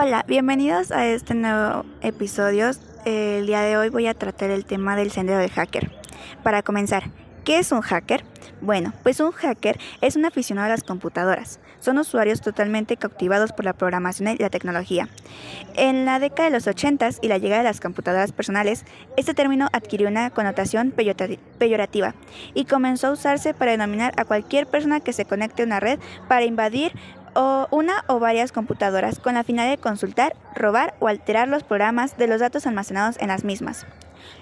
Hola, bienvenidos a este nuevo episodio. El día de hoy voy a tratar el tema del sendero del hacker. Para comenzar, ¿qué es un hacker? Bueno, pues un hacker es un aficionado a las computadoras. Son usuarios totalmente cautivados por la programación y la tecnología. En la década de los 80 y la llegada de las computadoras personales, este término adquirió una connotación peyorativa y comenzó a usarse para denominar a cualquier persona que se conecte a una red para invadir o una o varias computadoras con la finalidad de consultar, robar o alterar los programas de los datos almacenados en las mismas.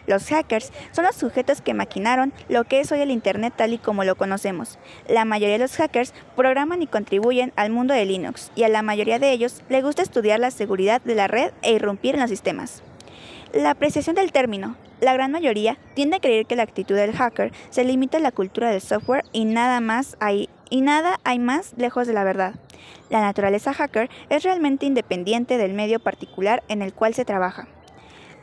Los hackers son los sujetos que maquinaron lo que es hoy el Internet tal y como lo conocemos. La mayoría de los hackers programan y contribuyen al mundo de Linux, y a la mayoría de ellos le gusta estudiar la seguridad de la red e irrumpir en los sistemas. La apreciación del término. La gran mayoría tiende a creer que la actitud del hacker se limita a la cultura del software y nada más hay, y nada hay más lejos de la verdad. La naturaleza hacker es realmente independiente del medio particular en el cual se trabaja.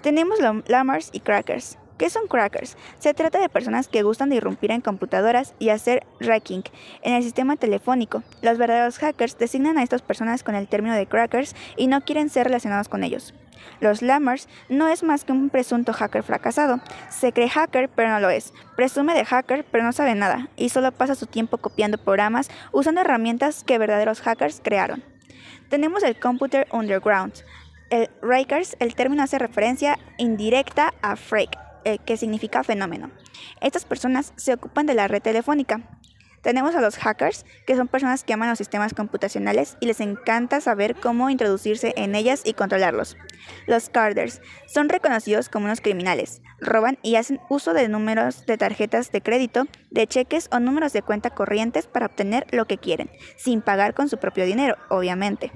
Tenemos lammers y crackers. ¿Qué son crackers? Se trata de personas que gustan de irrumpir en computadoras y hacer hacking en el sistema telefónico. Los verdaderos hackers designan a estas personas con el término de crackers y no quieren ser relacionados con ellos. Los Lammers no es más que un presunto hacker fracasado. Se cree hacker, pero no lo es. Presume de hacker, pero no sabe nada. Y solo pasa su tiempo copiando programas usando herramientas que verdaderos hackers crearon. Tenemos el Computer Underground. El Rakers, el término hace referencia indirecta a freak, eh, que significa fenómeno. Estas personas se ocupan de la red telefónica. Tenemos a los hackers, que son personas que aman los sistemas computacionales y les encanta saber cómo introducirse en ellas y controlarlos. Los carders son reconocidos como unos criminales. Roban y hacen uso de números de tarjetas de crédito, de cheques o números de cuenta corrientes para obtener lo que quieren, sin pagar con su propio dinero, obviamente.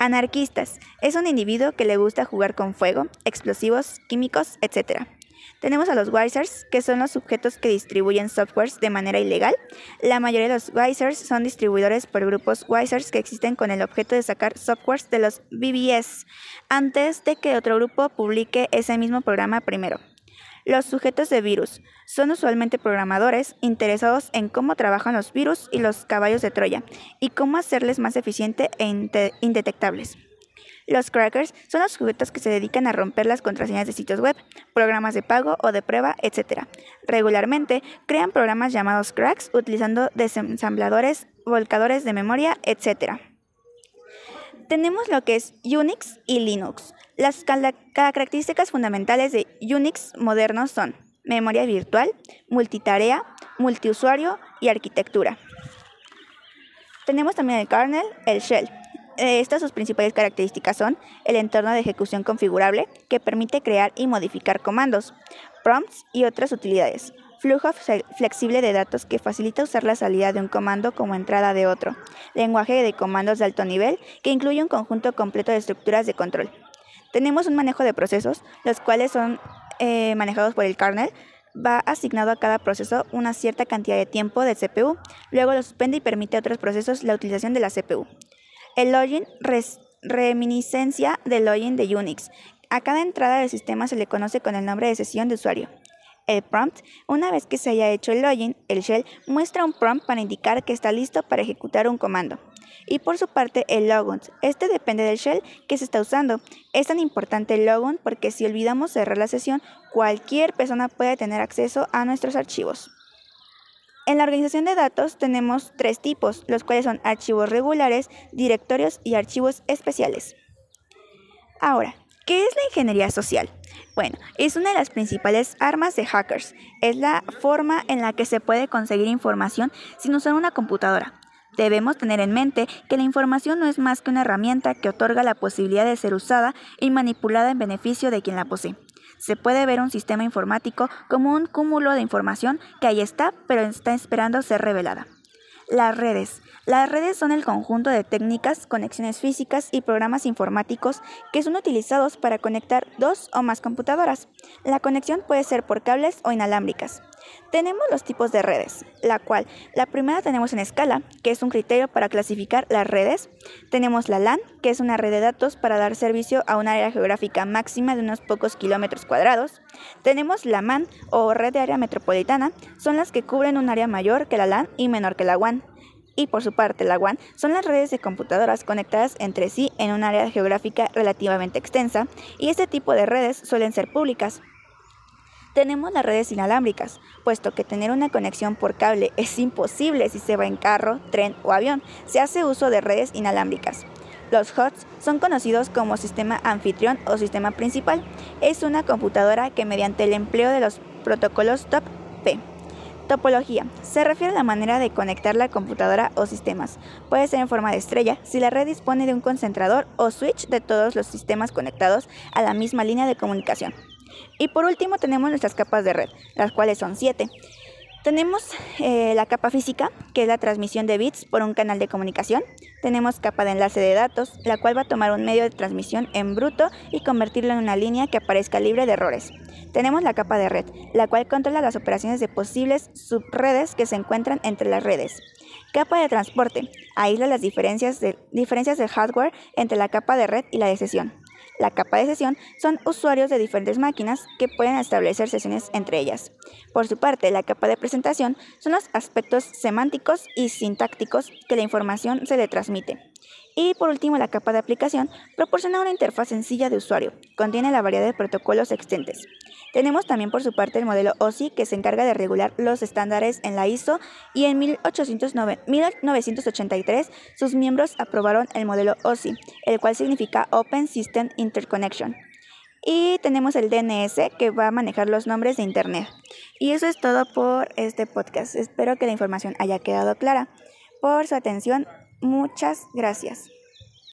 Anarquistas es un individuo que le gusta jugar con fuego, explosivos, químicos, etc. Tenemos a los Wisers, que son los sujetos que distribuyen softwares de manera ilegal. La mayoría de los Wisers son distribuidores por grupos Wisers que existen con el objeto de sacar softwares de los BBS antes de que otro grupo publique ese mismo programa primero. Los sujetos de virus son usualmente programadores interesados en cómo trabajan los virus y los caballos de Troya y cómo hacerles más eficientes e indetectables. Los crackers son los sujetos que se dedican a romper las contraseñas de sitios web, programas de pago o de prueba, etc. Regularmente crean programas llamados cracks utilizando desensambladores, volcadores de memoria, etc. Tenemos lo que es Unix y Linux. Las características fundamentales de Unix modernos son memoria virtual, multitarea, multiusuario y arquitectura. Tenemos también el kernel, el shell, eh, estas sus principales características son el entorno de ejecución configurable, que permite crear y modificar comandos, prompts y otras utilidades, flujo flexible de datos que facilita usar la salida de un comando como entrada de otro, lenguaje de comandos de alto nivel que incluye un conjunto completo de estructuras de control. Tenemos un manejo de procesos, los cuales son eh, manejados por el kernel, va asignado a cada proceso una cierta cantidad de tiempo de CPU, luego lo suspende y permite a otros procesos la utilización de la CPU. El login reminiscencia del login de Unix. A cada entrada del sistema se le conoce con el nombre de sesión de usuario. El prompt, una vez que se haya hecho el login, el shell muestra un prompt para indicar que está listo para ejecutar un comando. Y por su parte, el logon. Este depende del shell que se está usando. Es tan importante el logon porque si olvidamos cerrar la sesión, cualquier persona puede tener acceso a nuestros archivos. En la organización de datos tenemos tres tipos, los cuales son archivos regulares, directorios y archivos especiales. Ahora, ¿qué es la ingeniería social? Bueno, es una de las principales armas de hackers. Es la forma en la que se puede conseguir información sin usar una computadora. Debemos tener en mente que la información no es más que una herramienta que otorga la posibilidad de ser usada y manipulada en beneficio de quien la posee se puede ver un sistema informático como un cúmulo de información que ahí está, pero está esperando ser revelada. Las redes. Las redes son el conjunto de técnicas, conexiones físicas y programas informáticos que son utilizados para conectar dos o más computadoras. La conexión puede ser por cables o inalámbricas. Tenemos los tipos de redes, la cual la primera tenemos en escala, que es un criterio para clasificar las redes. Tenemos la LAN, que es una red de datos para dar servicio a un área geográfica máxima de unos pocos kilómetros cuadrados. Tenemos la MAN o red de área metropolitana, son las que cubren un área mayor que la LAN y menor que la WAN. y por su parte la WAN son las redes de computadoras conectadas entre sí en un área geográfica relativamente extensa y este tipo de redes suelen ser públicas. Tenemos las redes inalámbricas, puesto que tener una conexión por cable es imposible si se va en carro, tren o avión. Se hace uso de redes inalámbricas. Los HOTS son conocidos como sistema anfitrión o sistema principal. Es una computadora que mediante el empleo de los protocolos TOP-P Topología. Se refiere a la manera de conectar la computadora o sistemas. Puede ser en forma de estrella si la red dispone de un concentrador o switch de todos los sistemas conectados a la misma línea de comunicación. Y por último tenemos nuestras capas de red, las cuales son siete. Tenemos eh, la capa física, que es la transmisión de bits por un canal de comunicación. Tenemos capa de enlace de datos, la cual va a tomar un medio de transmisión en bruto y convertirlo en una línea que aparezca libre de errores. Tenemos la capa de red, la cual controla las operaciones de posibles subredes que se encuentran entre las redes. Capa de transporte, aísla las diferencias, de, diferencias del hardware entre la capa de red y la de sesión. La capa de sesión son usuarios de diferentes máquinas que pueden establecer sesiones entre ellas. Por su parte, la capa de presentación son los aspectos semánticos y sintácticos que la información se le transmite. Y por último, la capa de aplicación proporciona una interfaz sencilla de usuario. Contiene la variedad de protocolos existentes. Tenemos también por su parte el modelo OSI que se encarga de regular los estándares en la ISO y en 1983 sus miembros aprobaron el modelo OSI, el cual significa Open System Interconnection. Y tenemos el DNS que va a manejar los nombres de Internet. Y eso es todo por este podcast. Espero que la información haya quedado clara. Por su atención, muchas gracias.